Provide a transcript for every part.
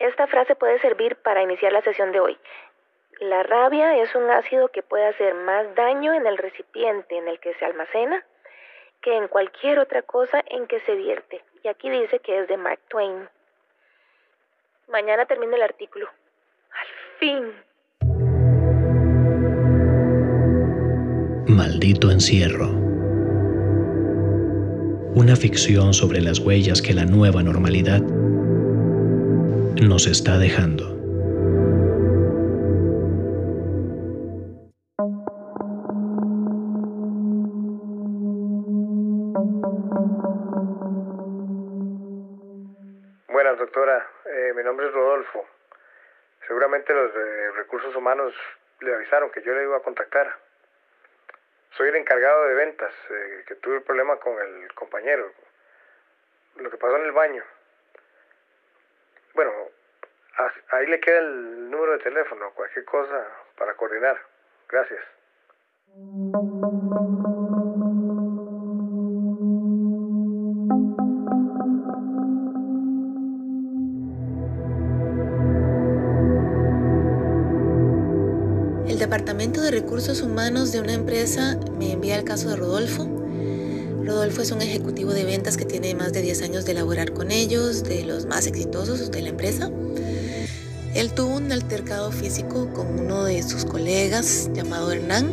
Esta frase puede servir para iniciar la sesión de hoy. La rabia es un ácido que puede hacer más daño en el recipiente en el que se almacena que en cualquier otra cosa en que se vierte. Y aquí dice que es de Mark Twain. Mañana termino el artículo. Al fin. Maldito encierro. Una ficción sobre las huellas que la nueva normalidad nos está dejando. Buenas, doctora. Eh, mi nombre es Rodolfo. Seguramente los de recursos humanos le avisaron que yo le iba a contactar. Soy el encargado de ventas, eh, que tuve el problema con el compañero. Lo que pasó en el baño. Bueno, ahí le queda el número de teléfono, cualquier cosa para coordinar. Gracias. El Departamento de Recursos Humanos de una empresa me envía el caso de Rodolfo. Rodolfo es un ejecutivo de ventas que tiene más de 10 años de laborar con ellos, de los más exitosos de la empresa. Él tuvo un altercado físico con uno de sus colegas llamado Hernán.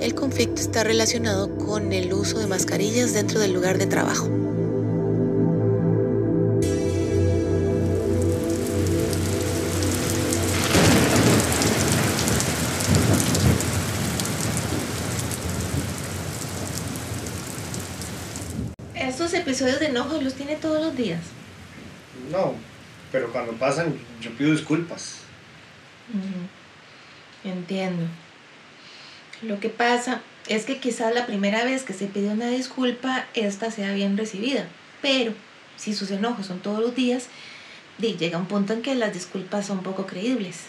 El conflicto está relacionado con el uso de mascarillas dentro del lugar de trabajo. Episodios de enojo los tiene todos los días? No, pero cuando pasan yo pido disculpas. Entiendo. Lo que pasa es que quizás la primera vez que se pide una disculpa, esta sea bien recibida. Pero si sus enojos son todos los días, llega un punto en que las disculpas son poco creíbles.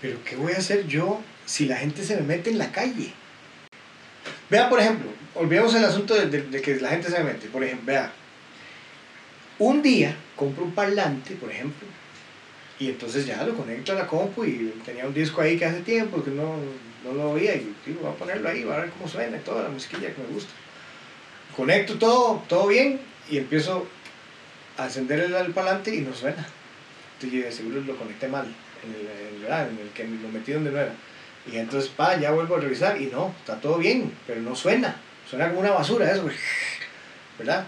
Pero ¿qué voy a hacer yo si la gente se me mete en la calle? Vea, por ejemplo, olvidemos el asunto de, que la gente se me mete. Por ejemplo, vea, un día compro un parlante, por ejemplo, y entonces ya lo conecto a la compu y tenía un disco ahí que hace tiempo que no, no lo oía y digo, voy a ponerlo ahí, voy a ver cómo suena y toda la musiquilla que me gusta. Conecto todo, todo bien y empiezo a encender el, el parlante y no suena. Entonces yo seguro lo conecté mal, en el, en, ¿verdad? en el que lo metí donde no era. Y entonces, pa, ya vuelvo a revisar y no, está todo bien, pero no suena. Suena como una basura eso, ¿verdad?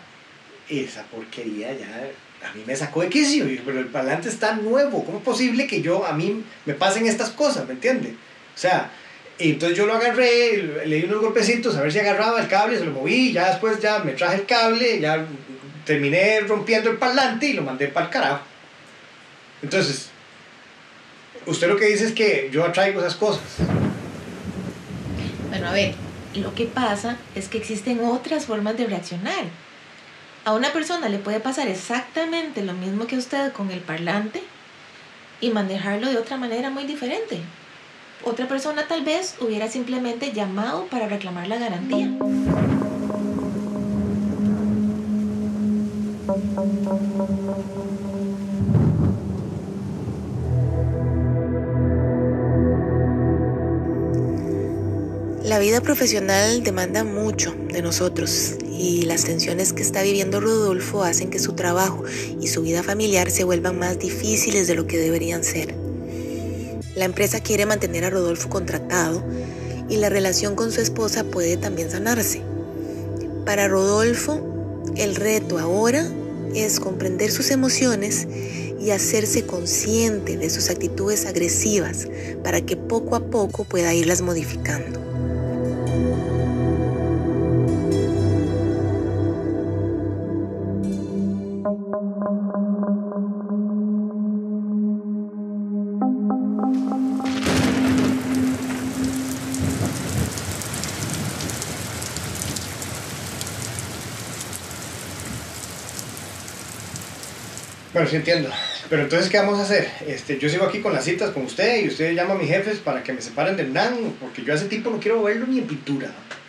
Esa porquería ya a mí me sacó de quicio, pero el parlante está nuevo. ¿Cómo es posible que yo, a mí me pasen estas cosas, ¿me entiende? O sea, entonces yo lo agarré, le di unos golpecitos a ver si agarraba el cable, se lo moví, ya después ya me traje el cable, ya terminé rompiendo el parlante y lo mandé para el carajo. Entonces, usted lo que dice es que yo atraigo esas cosas. Bueno, a ver, lo que pasa es que existen otras formas de reaccionar. A una persona le puede pasar exactamente lo mismo que a usted con el parlante y manejarlo de otra manera muy diferente. Otra persona tal vez hubiera simplemente llamado para reclamar la garantía. La vida profesional demanda mucho de nosotros y las tensiones que está viviendo Rodolfo hacen que su trabajo y su vida familiar se vuelvan más difíciles de lo que deberían ser. La empresa quiere mantener a Rodolfo contratado y la relación con su esposa puede también sanarse. Para Rodolfo, el reto ahora es comprender sus emociones y hacerse consciente de sus actitudes agresivas para que poco a poco pueda irlas modificando. Bueno, sí entiendo. Pero entonces, ¿qué vamos a hacer? Este, yo sigo aquí con las citas con usted y usted llama a mis jefes para que me separen del NAN, porque yo a ese tipo no quiero verlo ni en pintura.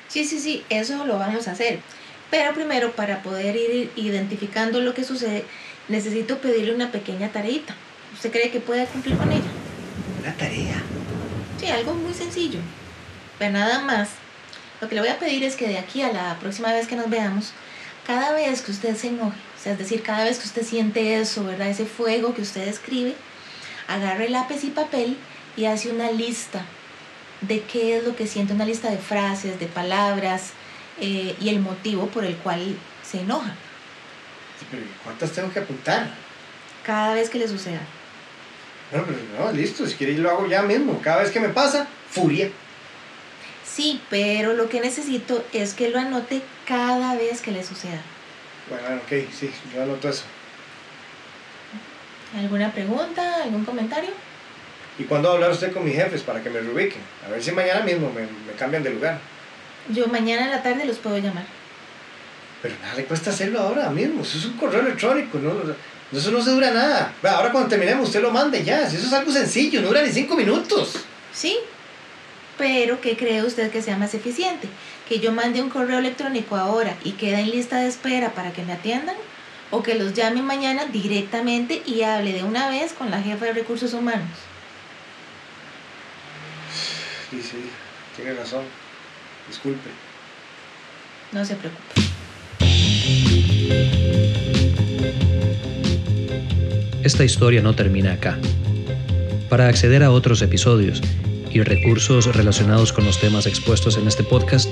Sí, sí, sí, eso lo vamos a hacer. Pero primero, para poder ir identificando lo que sucede, necesito pedirle una pequeña tareita. ¿Usted cree que puede cumplir con ella? Una tarea. Sí, algo muy sencillo. Pero nada más. Lo que le voy a pedir es que de aquí a la próxima vez que nos veamos, cada vez que usted se enoje, o sea, es decir, cada vez que usted siente eso, ¿verdad? Ese fuego que usted escribe, agarre lápiz y papel y hace una lista de qué es lo que siente, una lista de frases, de palabras eh, y el motivo por el cual se enoja. Sí, pero ¿cuántas tengo que apuntar? Cada vez que le suceda. Bueno, pero no, listo, si quiere lo hago ya mismo. Cada vez que me pasa, furia. Sí, pero lo que necesito es que lo anote cada vez que le suceda. Bueno, ok, sí, yo anoto eso. ¿Alguna pregunta? ¿Algún comentario? ¿Y cuándo va a hablar usted con mis jefes para que me reubiquen? A ver si mañana mismo me, me cambian de lugar. Yo mañana en la tarde los puedo llamar. Pero nada le cuesta hacerlo ahora mismo. Eso es un correo electrónico, ¿no? Eso no se dura nada. Ahora cuando terminemos, usted lo mande ya. Si eso es algo sencillo, no dura ni cinco minutos. Sí, pero ¿qué cree usted que sea más eficiente? ¿Que yo mande un correo electrónico ahora y quede en lista de espera para que me atiendan? ¿O que los llame mañana directamente y hable de una vez con la jefa de recursos humanos? Sí, sí, tiene razón. Disculpe. No se preocupe. Esta historia no termina acá. Para acceder a otros episodios y recursos relacionados con los temas expuestos en este podcast,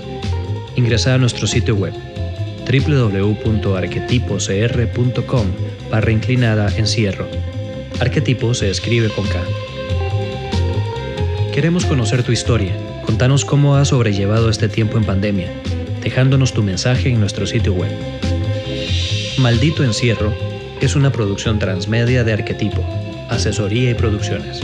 ingresa a nuestro sitio web www.arquetipocr.com barra inclinada encierro. Arquetipo se escribe con K. Queremos conocer tu historia. Contanos cómo has sobrellevado este tiempo en pandemia, dejándonos tu mensaje en nuestro sitio web. Maldito Encierro es una producción transmedia de Arquetipo, asesoría y producciones.